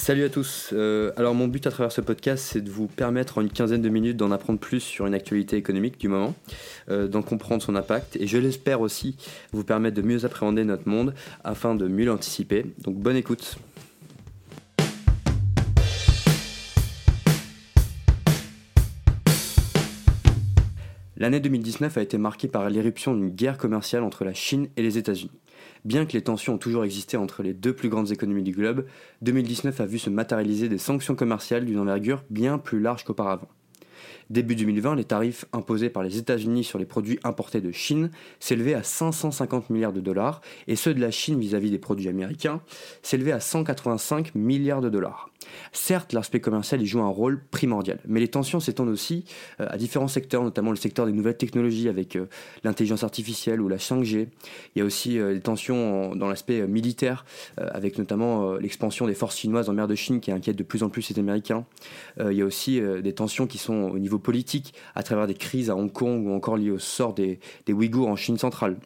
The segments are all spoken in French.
Salut à tous. Euh, alors mon but à travers ce podcast, c'est de vous permettre en une quinzaine de minutes d'en apprendre plus sur une actualité économique du moment, euh, d'en comprendre son impact et je l'espère aussi vous permettre de mieux appréhender notre monde afin de mieux l'anticiper. Donc bonne écoute. L'année 2019 a été marquée par l'éruption d'une guerre commerciale entre la Chine et les États-Unis. Bien que les tensions ont toujours existé entre les deux plus grandes économies du globe, 2019 a vu se matérialiser des sanctions commerciales d'une envergure bien plus large qu'auparavant. Début 2020, les tarifs imposés par les États-Unis sur les produits importés de Chine s'élevaient à 550 milliards de dollars et ceux de la Chine vis-à-vis des produits américains s'élevaient à 185 milliards de dollars. Certes, l'aspect commercial y joue un rôle primordial, mais les tensions s'étendent aussi euh, à différents secteurs, notamment le secteur des nouvelles technologies avec euh, l'intelligence artificielle ou la 5G. Il y a aussi euh, des tensions dans l'aspect militaire, avec notamment l'expansion des forces chinoises en mer de Chine qui inquiète de plus en plus les Américains. il y a aussi des tensions qui sont au niveau politique, à travers des crises à Hong Kong ou encore liées au sort des, des Ouïghours en Chine centrale.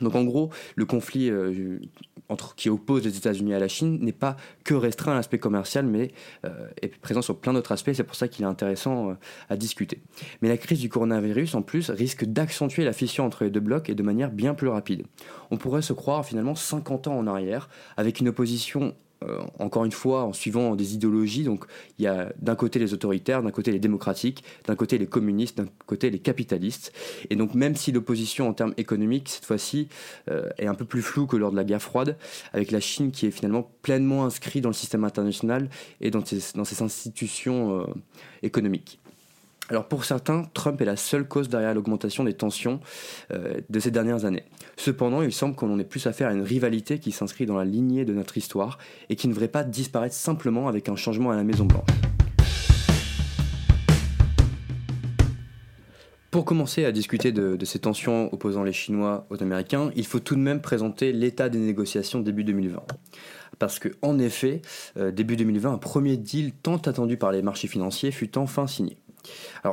Donc en gros, le conflit euh, entre, qui oppose les États-Unis à la Chine n'est pas que restreint à l'aspect commercial, mais euh, est présent sur plein d'autres aspects. C'est pour ça qu'il est intéressant euh, à discuter. Mais la crise du coronavirus, en plus, risque d'accentuer la fission entre les deux blocs et de manière bien plus rapide. On pourrait se croire finalement 50 ans en arrière, avec une opposition euh, encore une fois, en suivant des idéologies. Donc, il y a d'un côté les autoritaires, d'un côté les démocratiques, d'un côté les communistes, d'un côté les capitalistes. Et donc, même si l'opposition en termes économiques, cette fois-ci, euh, est un peu plus floue que lors de la guerre froide, avec la Chine qui est finalement pleinement inscrite dans le système international et dans ses, institutions euh, économiques. Alors pour certains, Trump est la seule cause derrière l'augmentation des tensions euh, de ces dernières années. Cependant, il semble qu'on en ait plus affaire à une rivalité qui s'inscrit dans la lignée de notre histoire et qui ne devrait pas disparaître simplement avec un changement à la Maison Blanche. Pour commencer à discuter de, ces tensions opposant les Chinois aux Américains, il faut tout de même présenter l'état des négociations début 2020. Parce que, en effet, euh, début 2020, un premier deal tant attendu par les marchés financiers fut enfin signé.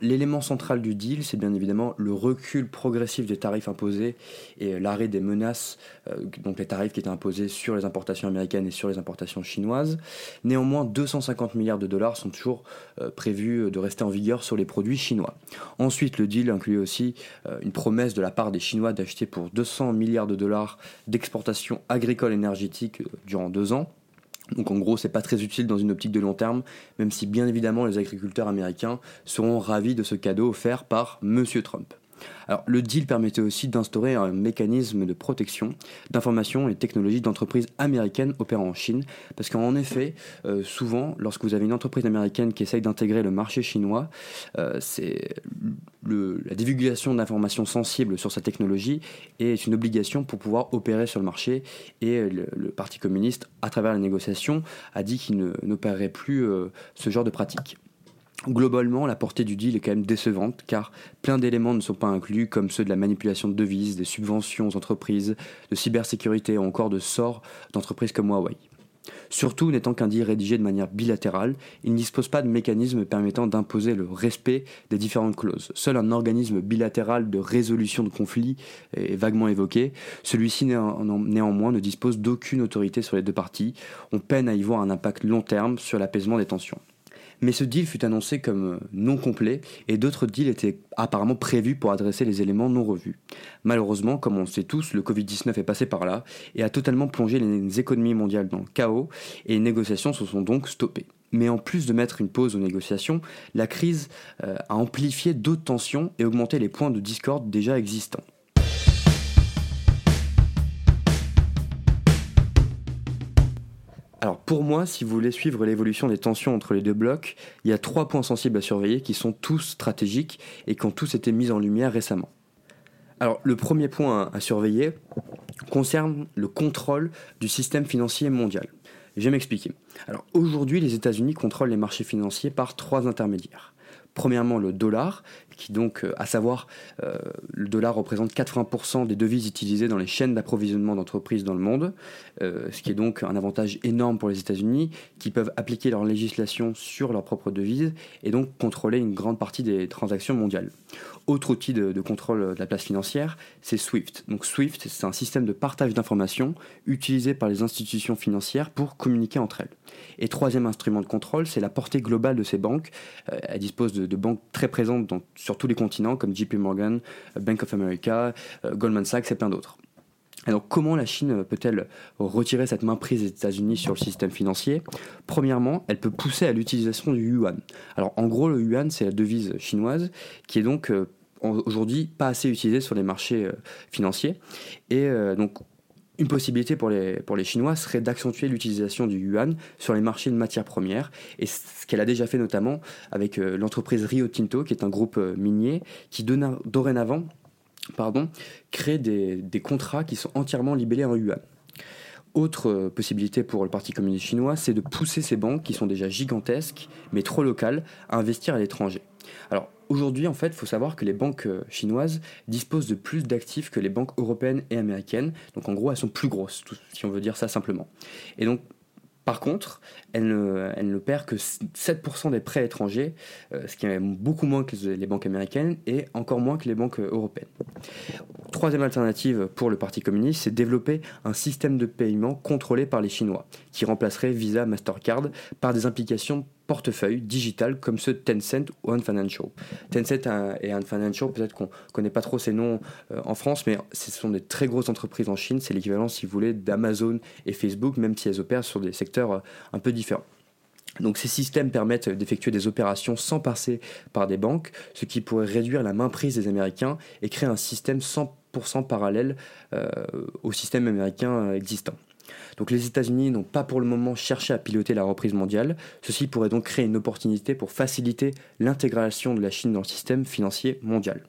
L'élément central du deal, c'est bien évidemment le recul progressif des tarifs imposés et l'arrêt des menaces, euh, donc les tarifs qui étaient imposés sur les importations américaines et sur les importations chinoises. Néanmoins, 250 milliards de dollars sont toujours euh, prévus de rester en vigueur sur les produits chinois. Ensuite, le deal inclut aussi euh, une promesse de la part des Chinois d'acheter pour 200 milliards de dollars d'exportations agricoles énergétiques durant deux ans. Donc en gros, c'est pas très utile dans une optique de long terme, même si bien évidemment les agriculteurs américains seront ravis de ce cadeau offert par Monsieur Trump. Alors, le deal permettait aussi d'instaurer un mécanisme de protection d'informations et technologies d'entreprises américaines opérant en Chine, parce qu'en effet, euh, souvent, lorsque vous avez une entreprise américaine qui essaye d'intégrer le marché chinois, euh, c'est la divulgation d'informations sensibles sur sa technologie est une obligation pour pouvoir opérer sur le marché. Et le, Parti communiste, à travers la négociation, a dit qu'il n'opérerait plus euh, ce genre de pratique. Globalement, la portée du deal est quand même décevante car plein d'éléments ne sont pas inclus comme ceux de la manipulation de devises, des subventions aux entreprises, de cybersécurité ou encore de sorts d'entreprises comme Huawei. Surtout, n'étant qu'un deal rédigé de manière bilatérale, il ne dispose pas de mécanisme permettant d'imposer le respect des différentes clauses. Seul un organisme bilatéral de résolution de conflits est vaguement évoqué. Celui-ci néanmoins ne dispose d'aucune autorité sur les deux parties. On peine à y voir un impact long terme sur l'apaisement des tensions mais ce deal fut annoncé comme euh, non complet et d'autres deals étaient apparemment prévus pour adresser les éléments non revus. Malheureusement, comme on le sait tous, le Covid-19 est passé par là et a totalement plongé les économies mondiales dans le chaos et les négociations se sont donc stoppées. Mais en plus de mettre une pause aux négociations, la crise euh, a amplifié d'autres tensions et augmenté les points de discorde déjà existants. Alors pour moi, si vous voulez suivre l'évolution des tensions entre les deux blocs, il y a trois points sensibles à surveiller qui sont tous stratégiques et qui ont tous été mis en lumière récemment. Alors le premier point à surveiller concerne le contrôle du système financier mondial. Je vais m'expliquer. Alors aujourd'hui, les États-Unis contrôlent les marchés financiers par trois intermédiaires. Premièrement, le dollar, qui donc, à savoir, le dollar représente 80% des devises utilisées dans les chaînes d'approvisionnement d'entreprises dans le monde, ce qui est donc un avantage énorme pour les États-Unis, qui peuvent appliquer leur législation sur leurs propres devises et donc contrôler une grande partie des transactions mondiales. Autre outil de, contrôle de la place financière, c'est SWIFT. Donc SWIFT, c'est un système de partage d'informations utilisé par les institutions financières pour communiquer entre elles. Et troisième instrument de contrôle, c'est la portée globale de ces banques. Euh, elle dispose de, banques très présentes sur tous les continents, comme JP Morgan, euh, Bank of America, euh, Goldman Sachs et plein d'autres. Alors comment la Chine peut-elle retirer cette main prise des États-Unis sur le système financier? Premièrement, elle peut pousser à l'utilisation du yuan. Alors en gros, le yuan, c'est la devise chinoise qui est donc aujourd'hui pas assez utilisé sur les marchés euh, financiers. Et euh, donc, une possibilité pour les, Chinois serait d'accentuer l'utilisation du yuan sur les marchés de matières premières, et ce qu'elle a déjà fait notamment avec euh, l'entreprise Rio Tinto, qui est un groupe minier, qui dorénavant crée des, contrats qui sont entièrement libellés en yuan. Autre possibilité pour le Parti communiste chinois, c'est de pousser ces banques, qui sont déjà gigantesques, mais trop locales, à investir à l'étranger. Alors, Aujourd'hui, en fait, il faut savoir que les banques euh, chinoises disposent de plus d'actifs que les banques européennes et américaines. Donc, en gros, elles sont plus grosses, si on veut dire ça simplement. Et donc, par contre, elle ne, perd que 7% des prêts étrangers, euh, ce qui est beaucoup moins que les banques américaines et encore moins que les banques européennes. Troisième alternative pour le Parti communiste, c'est développer un système de paiement contrôlé par les Chinois, qui remplacerait Visa, Mastercard par des implications portefeuille digital comme ceux de Tencent ou Ant Financial. Tencent et Ant Financial, peut-être qu'on ne connaît pas trop ces noms euh, en France, mais ce sont des très grosses entreprises en Chine. C'est l'équivalent, si vous voulez, d'Amazon et Facebook, même si elles opèrent sur des secteurs euh, un peu différents. Donc ces systèmes permettent d'effectuer des opérations sans passer par des banques, ce qui pourrait réduire la main prise des Américains et créer un système 100% parallèle euh, au système américain existant. Donc les États-Unis n'ont pas pour le moment cherché à piloter la reprise mondiale. Ceci pourrait donc créer une opportunité pour faciliter l'intégration de la Chine dans le système financier mondial.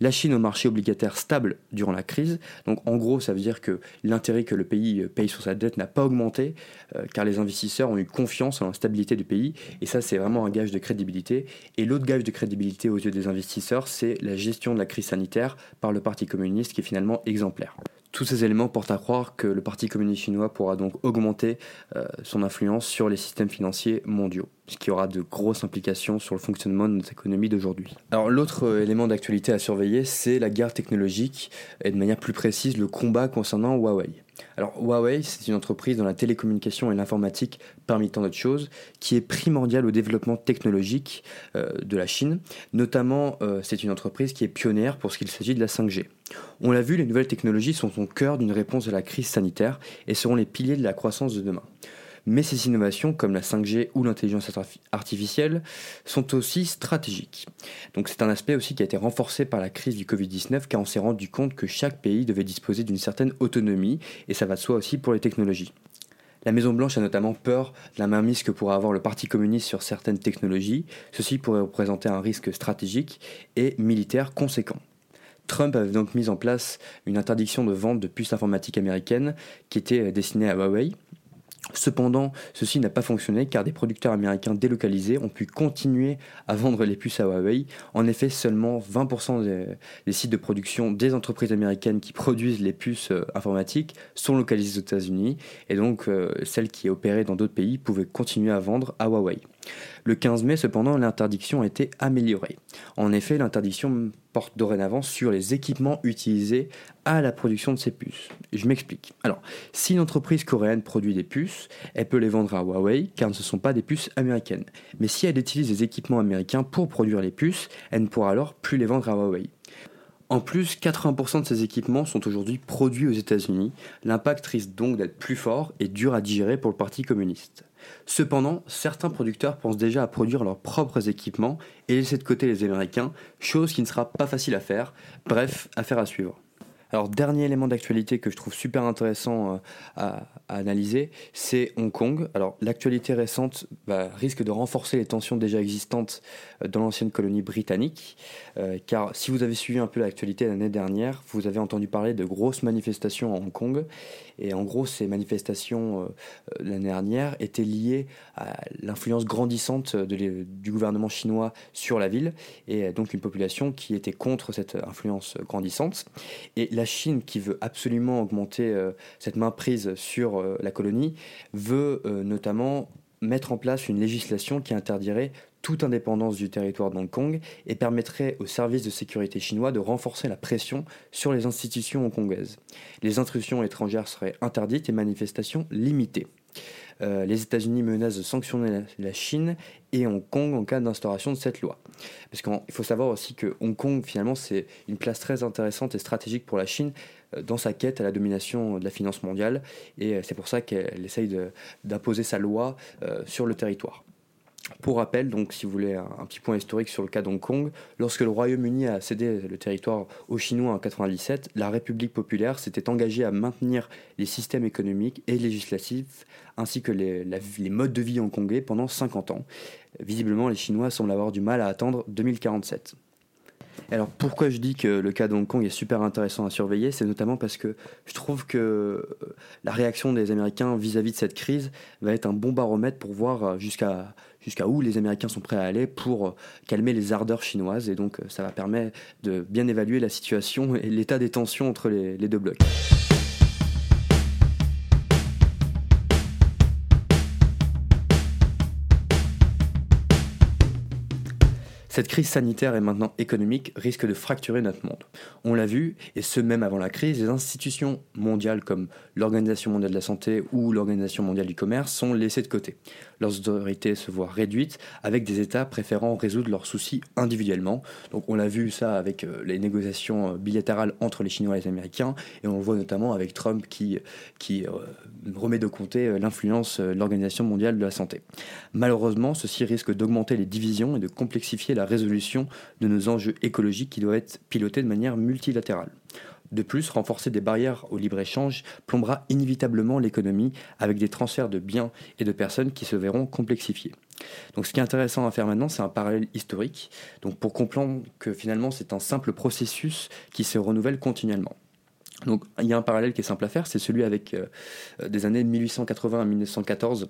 La Chine au marché obligataire stable durant la crise. Donc en gros, ça veut dire que l'intérêt que le pays paye sur sa dette n'a pas augmenté euh, car les investisseurs ont eu confiance en la stabilité du pays et ça c'est vraiment un gage de crédibilité. Et l'autre gage de crédibilité aux yeux des investisseurs, c'est la gestion de la crise sanitaire par le Parti communiste qui est finalement exemplaire. Tous ces éléments portent à croire que le Parti communiste chinois pourra donc augmenter euh, son influence sur les systèmes financiers mondiaux, ce qui aura de grosses implications sur le fonctionnement de notre économie d'aujourd'hui. Alors l'autre euh, élément d'actualité à surveiller, c'est la guerre technologique et de manière plus précise le combat concernant Huawei. Alors Huawei, c'est une entreprise dans la télécommunication et l'informatique parmi tant d'autres choses, qui est primordiale au développement technologique euh, de la Chine. Notamment, c'est une entreprise qui est pionnière pour ce qu'il s'agit de la 5G. On l'a vu, les nouvelles technologies sont au cœur d'une réponse à la crise sanitaire et seront les piliers de la croissance de demain. Mais ces innovations, comme la 5G ou l'intelligence artificielle, sont aussi stratégiques. Donc c'est un aspect aussi qui a été renforcé par la crise du Covid-19 car on s'est rendu compte que chaque pays devait disposer d'une certaine autonomie et ça va de soi aussi pour les technologies. La Maison-Blanche a notamment peur de la mainmise que pourrait avoir le Parti communiste sur certaines technologies. Ceci pourrait représenter un risque stratégique et militaire conséquent. Trump avait donc mis en place une interdiction de vente de puces informatiques américaines qui était destinée à Huawei. Cependant, ceci n'a pas fonctionné car des producteurs américains délocalisés ont pu continuer à vendre les puces à Huawei. En effet, seulement 20% des, sites de production des entreprises américaines qui produisent les puces euh, informatiques sont localisés aux États-Unis et donc euh, celles qui opéraient dans d'autres pays pouvaient continuer à vendre à Huawei. Le 15 mai, cependant, l'interdiction a été améliorée. En effet, l'interdiction porte dorénavant sur les équipements utilisés à la production de ces puces. Je m'explique. Alors, si une entreprise coréenne produit des puces, elle peut les vendre à Huawei car ce ne sont pas des puces américaines. Mais si elle utilise des équipements américains pour produire les puces, elle ne pourra alors plus les vendre à Huawei. En plus, 80% de ces équipements sont aujourd'hui produits aux États-Unis. L'impact risque donc d'être plus fort et dur à digérer pour le Parti communiste. Cependant, certains producteurs pensent déjà à produire leurs propres équipements et laisser de côté les Américains, chose qui ne sera pas facile à faire. Bref, affaire à suivre. Alors, dernier élément d'actualité que je trouve super intéressant euh, à, analyser, c'est Hong Kong. Alors, l'actualité récente bah, risque de renforcer les tensions déjà existantes euh, dans l'ancienne colonie britannique, euh, car si vous avez suivi un peu l'actualité l'année dernière, vous avez entendu parler de grosses manifestations à Hong Kong, et en gros, ces manifestations l'année dernière étaient liées à l'influence grandissante du gouvernement chinois sur la ville, et donc une population qui était contre cette influence grandissante. Et la Chine, qui veut absolument augmenter euh, cette main prise sur euh, la colonie, veut euh, notamment mettre en place une législation qui interdirait toute indépendance du territoire de Hong Kong et permettrait aux services de sécurité chinois de renforcer la pression sur les institutions hongkongaises. Les intrusions étrangères seraient interdites et manifestations limitées. Euh, les États-Unis menacent de sanctionner la, Chine et Hong Kong en cas d'instauration de cette loi. Parce qu'il faut savoir aussi que Hong Kong, finalement, c'est une place très intéressante et stratégique pour la Chine euh, dans sa quête à la domination de la finance mondiale. Et euh, c'est pour ça qu'elle essaye d'imposer sa loi sur le territoire. Pour rappel, donc, si vous voulez un, petit point historique sur le cas d'Hong Kong, lorsque le Royaume-Uni a cédé le territoire aux Chinois en 1997, la République populaire s'était engagée à maintenir les systèmes économiques et législatifs ainsi que les, les modes de vie hongkongais pendant 50 ans. Visiblement, les Chinois semblent avoir du mal à attendre 2047. Alors pourquoi je dis que le cas de Hong Kong est super intéressant à surveiller, c'est notamment parce que je trouve que euh, la réaction des Américains vis-à-vis de cette crise va être un bon baromètre pour voir euh, jusqu'à jusqu'à où les Américains sont prêts à aller pour euh, calmer les ardeurs chinoises et donc ça va permettre de bien évaluer la situation et l'état des tensions entre les deux blocs. Cette crise sanitaire et maintenant économique risque de fracturer notre monde. On l'a vu, et ce même avant la crise, les institutions mondiales comme l'Organisation mondiale de la santé ou l'Organisation mondiale du commerce sont laissées de côté. Leurs autorités se voient réduites, avec des États préférant résoudre leurs soucis individuellement. Donc on l'a vu ça avec euh, les négociations euh, bilatérales entre les Chinois et les Américains, et on le voit notamment avec Trump qui, qui euh, remet de côté l'influence de l'Organisation mondiale de la santé. Malheureusement, ceci risque d'augmenter les divisions et de complexifier la résolution de nos enjeux écologiques qui doivent être pilotés de manière multilatérale. De plus, renforcer des barrières au libre-échange plombera inévitablement l'économie avec des transferts de biens et de personnes qui se verront complexifiés. Donc ce qui est intéressant à faire maintenant, c'est un parallèle historique, donc pour comprendre que finalement c'est un simple processus qui se renouvelle continuellement. Donc il y a un parallèle qui est simple à faire, c'est celui avec euh, des années 1880 à 1914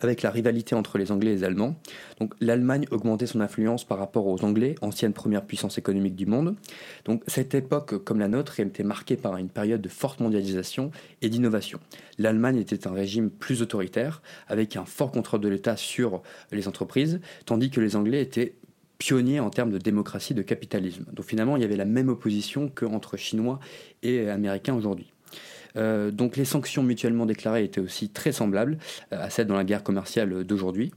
avec la rivalité entre les Anglais et les Allemands. Donc l'Allemagne augmentait son influence par rapport aux Anglais, ancienne première puissance économique du monde. Donc cette époque, comme la nôtre, était marquée par une période de forte mondialisation et d'innovation. L'Allemagne était un régime plus autoritaire, avec un fort contrôle de l'État sur les entreprises, tandis que les Anglais étaient pionniers en termes de démocratie, de capitalisme. Donc finalement, il y avait la même opposition qu'entre Chinois et Américains aujourd'hui. Euh, donc les sanctions mutuellement déclarées étaient aussi très semblables euh, à celles dans la guerre commerciale d'aujourd'hui.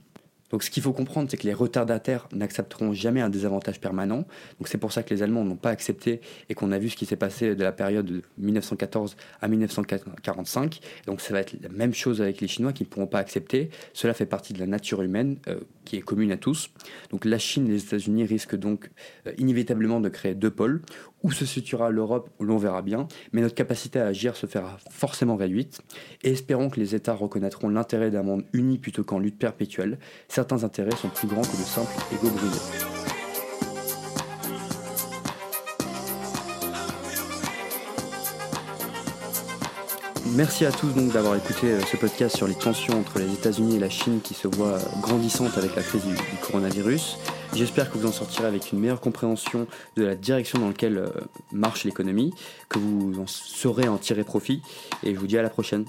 Donc ce qu'il faut comprendre, c'est que les retardataires n'accepteront jamais un désavantage permanent. Donc c'est pour ça que les Allemands n'ont pas accepté et qu'on a vu ce qui s'est passé de la période de 1914 à 1945. Donc ça va être la même chose avec les Chinois qui ne pourront pas accepter. Cela fait partie de la nature humaine euh, qui est commune à tous. Donc la Chine et les États-Unis risquent donc inévitablement de créer deux pôles où se situera l'Europe, l'on verra bien, mais notre capacité à agir se fera forcément réduite, et espérons que les États reconnaîtront l'intérêt d'un monde uni plutôt qu'en lutte perpétuelle. Certains intérêts sont plus grands que de simples égaux brûlés. Merci à tous donc d'avoir écouté euh, ce podcast sur les tensions entre les États-Unis et la Chine qui se voient grandissantes avec la crise du coronavirus. J'espère que vous en sortirez avec une meilleure compréhension de la direction dans laquelle euh, marche l'économie, que vous en saurez en tirer profit, et je vous dis à la prochaine.